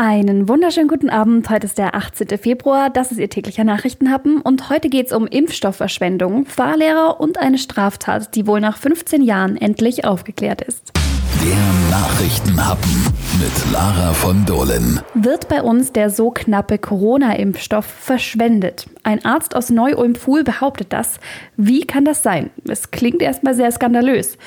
Einen wunderschönen guten Abend. Heute ist der 18. Februar. Das ist Ihr täglicher Nachrichtenhappen. Und heute geht es um Impfstoffverschwendung, Fahrlehrer und eine Straftat, die wohl nach 15 Jahren endlich aufgeklärt ist. Der Nachrichtenhappen mit Lara von Dohlen. Wird bei uns der so knappe Corona-Impfstoff verschwendet? Ein Arzt aus Neu-Ulm-Fuhl behauptet das. Wie kann das sein? Es klingt erstmal sehr skandalös.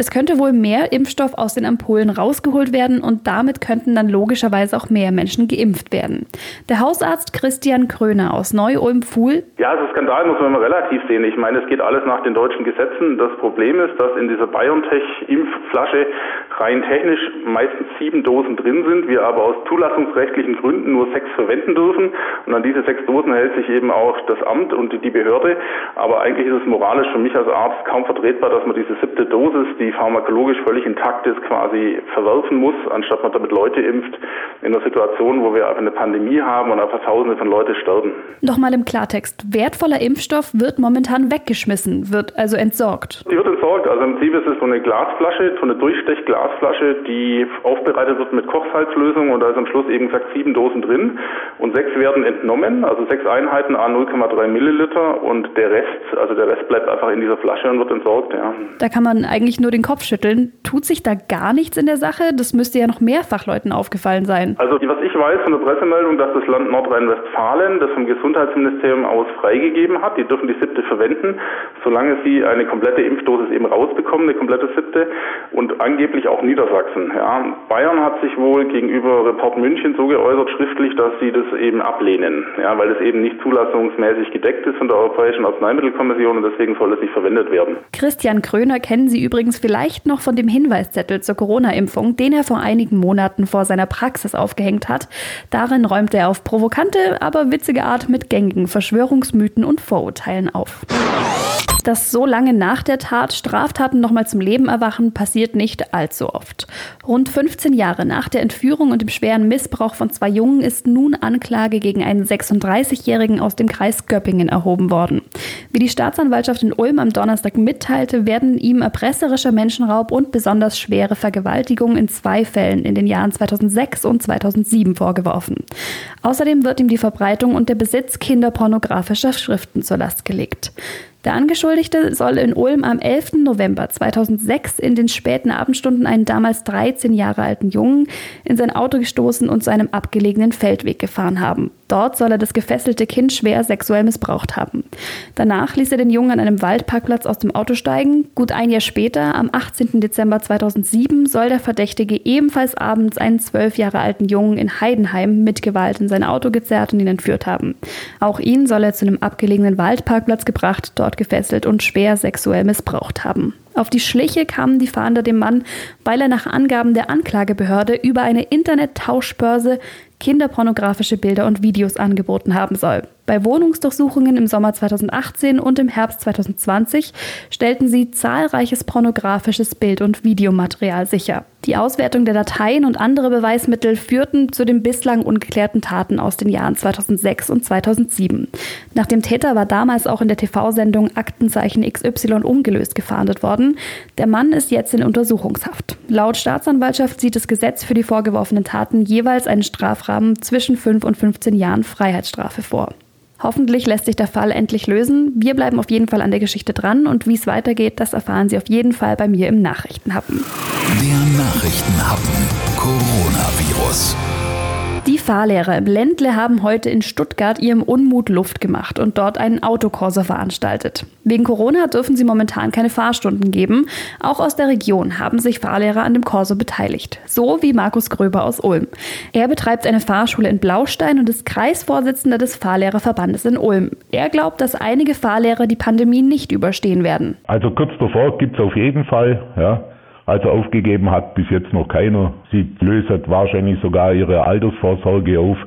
Es könnte wohl mehr Impfstoff aus den Ampullen rausgeholt werden und damit könnten dann logischerweise auch mehr Menschen geimpft werden. Der Hausarzt Christian Kröner aus Neu-Ulm-Fuhl. Ja, also Skandal muss man immer relativ sehen. Ich meine, es geht alles nach den deutschen Gesetzen. Das Problem ist, dass in dieser BioNTech-Impfflasche rein technisch meistens sieben Dosen drin sind, wir aber aus zulassungsrechtlichen Gründen nur sechs verwenden dürfen. Und an diese sechs Dosen hält sich eben auch das Amt und die Behörde. Aber eigentlich ist es moralisch für mich als Arzt kaum vertretbar, dass man diese siebte Dosis, die die pharmakologisch völlig intakt ist, quasi verwerfen muss, anstatt man damit Leute impft, in einer Situation, wo wir einfach eine Pandemie haben und einfach Tausende von Leuten sterben. Nochmal im Klartext. Wertvoller Impfstoff wird momentan weggeschmissen, wird also entsorgt. Die wird entsorgt. Also im Prinzip ist es so eine Glasflasche, so eine Durchstechglasflasche, die aufbereitet wird mit Kochsalzlösung und da ist am Schluss eben gesagt sieben Dosen drin und sechs werden entnommen, also sechs Einheiten a 0,3 Milliliter und der Rest, also der Rest bleibt einfach in dieser Flasche und wird entsorgt, ja. Da kann man eigentlich nur den den Kopf schütteln. Tut sich da gar nichts in der Sache? Das müsste ja noch mehrfach Leuten aufgefallen sein. Also was ich weiß von der Pressemeldung, dass das Land Nordrhein-Westfalen das vom Gesundheitsministerium aus freigegeben hat. Die dürfen die siebte verwenden, solange sie eine komplette Impfdosis eben rausbekommen, eine komplette siebte. Und angeblich auch Niedersachsen. Ja. Bayern hat sich wohl gegenüber Report München so geäußert schriftlich, dass sie das eben ablehnen, ja, weil es eben nicht zulassungsmäßig gedeckt ist von der Europäischen Arzneimittelkommission und deswegen soll es nicht verwendet werden. Christian Kröner kennen Sie übrigens vielleicht vielleicht noch von dem Hinweiszettel zur Corona-Impfung, den er vor einigen Monaten vor seiner Praxis aufgehängt hat. Darin räumt er auf provokante, aber witzige Art mit gängigen Verschwörungsmythen und Vorurteilen auf. Dass so lange nach der Tat Straftaten nochmal zum Leben erwachen, passiert nicht allzu oft. Rund 15 Jahre nach der Entführung und dem schweren Missbrauch von zwei Jungen ist nun Anklage gegen einen 36-Jährigen aus dem Kreis Göppingen erhoben worden. Wie die Staatsanwaltschaft in Ulm am Donnerstag mitteilte, werden ihm erpresserischer Menschenraub und besonders schwere Vergewaltigung in zwei Fällen in den Jahren 2006 und 2007 vorgeworfen. Außerdem wird ihm die Verbreitung und der Besitz kinderpornografischer Schriften zur Last gelegt. Der Angeschuldigte soll in Ulm am 11. November 2006 in den späten Abendstunden einen damals 13 Jahre alten Jungen in sein Auto gestoßen und zu einem abgelegenen Feldweg gefahren haben. Dort soll er das gefesselte Kind schwer sexuell missbraucht haben. Danach ließ er den Jungen an einem Waldparkplatz aus dem Auto steigen. Gut ein Jahr später, am 18. Dezember 2007, soll der Verdächtige ebenfalls abends einen zwölf Jahre alten Jungen in Heidenheim mit Gewalt in sein Auto gezerrt und ihn entführt haben. Auch ihn soll er zu einem abgelegenen Waldparkplatz gebracht, dort gefesselt und schwer sexuell missbraucht haben. Auf die Schliche kamen die Fahnder dem Mann, weil er nach Angaben der Anklagebehörde über eine Internet-Tauschbörse kinderpornografische Bilder und Videos angeboten haben soll. Bei Wohnungsdurchsuchungen im Sommer 2018 und im Herbst 2020 stellten sie zahlreiches pornografisches Bild- und Videomaterial sicher. Die Auswertung der Dateien und andere Beweismittel führten zu den bislang ungeklärten Taten aus den Jahren 2006 und 2007. Nach dem Täter war damals auch in der TV-Sendung Aktenzeichen XY ungelöst gefahndet worden. Der Mann ist jetzt in Untersuchungshaft. Laut Staatsanwaltschaft sieht das Gesetz für die vorgeworfenen Taten jeweils einen Strafrahmen zwischen 5 und 15 Jahren Freiheitsstrafe vor. Hoffentlich lässt sich der Fall endlich lösen. Wir bleiben auf jeden Fall an der Geschichte dran und wie es weitergeht, das erfahren Sie auf jeden Fall bei mir im Nachrichtenhappen. Der Nachrichtenhappen. Coronavirus. Die Fahrlehrer im Ländle haben heute in Stuttgart ihrem Unmut Luft gemacht und dort einen Autokorso veranstaltet. Wegen Corona dürfen sie momentan keine Fahrstunden geben. Auch aus der Region haben sich Fahrlehrer an dem Korso beteiligt. So wie Markus Gröber aus Ulm. Er betreibt eine Fahrschule in Blaustein und ist Kreisvorsitzender des Fahrlehrerverbandes in Ulm. Er glaubt, dass einige Fahrlehrer die Pandemie nicht überstehen werden. Also kurz davor gibt es auf jeden Fall, ja. Also aufgegeben hat bis jetzt noch keiner. Sie löst wahrscheinlich sogar ihre Altersvorsorge auf.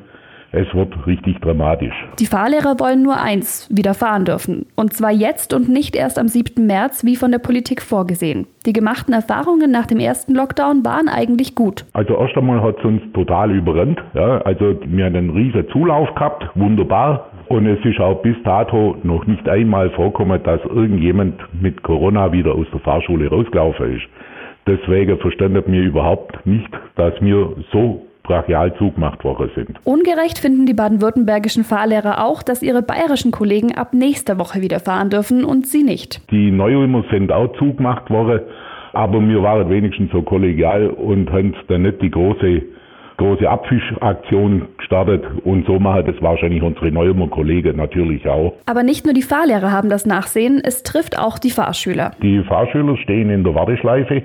Es wird richtig dramatisch. Die Fahrlehrer wollen nur eins, wieder fahren dürfen. Und zwar jetzt und nicht erst am 7. März, wie von der Politik vorgesehen. Die gemachten Erfahrungen nach dem ersten Lockdown waren eigentlich gut. Also erst einmal hat es uns total überrennt. Ja, also wir haben einen riesen Zulauf gehabt, wunderbar. Und es ist auch bis dato noch nicht einmal vorgekommen, dass irgendjemand mit Corona wieder aus der Fahrschule rausgelaufen ist. Deswegen verstanden wir überhaupt nicht, dass wir so brachial zugemacht worden sind. Ungerecht finden die baden-württembergischen Fahrlehrer auch, dass ihre bayerischen Kollegen ab nächster Woche wieder fahren dürfen und sie nicht. Die Neuömer sind auch zugemacht worden, aber wir waren wenigstens so kollegial und haben dann nicht die große große Abfischaktion gestartet und so machen das wahrscheinlich unsere Neumer Kollegen natürlich auch. Aber nicht nur die Fahrlehrer haben das Nachsehen, es trifft auch die Fahrschüler. Die Fahrschüler stehen in der Warteschleife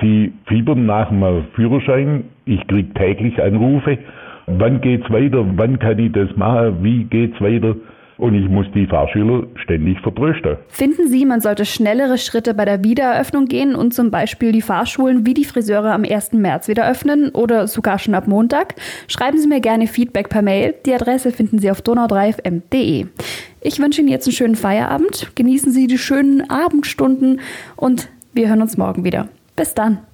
Sie fiebern nach dem Führerschein. Ich kriege täglich Anrufe. Wann geht's weiter? Wann kann ich das machen? Wie geht's weiter? Und ich muss die Fahrschüler ständig vertrösten. Finden Sie, man sollte schnellere Schritte bei der Wiedereröffnung gehen und zum Beispiel die Fahrschulen wie die Friseure am 1. März wieder öffnen oder sogar schon ab Montag? Schreiben Sie mir gerne Feedback per Mail. Die Adresse finden Sie auf donau3fm.de. Ich wünsche Ihnen jetzt einen schönen Feierabend. Genießen Sie die schönen Abendstunden und wir hören uns morgen wieder. Bis dann.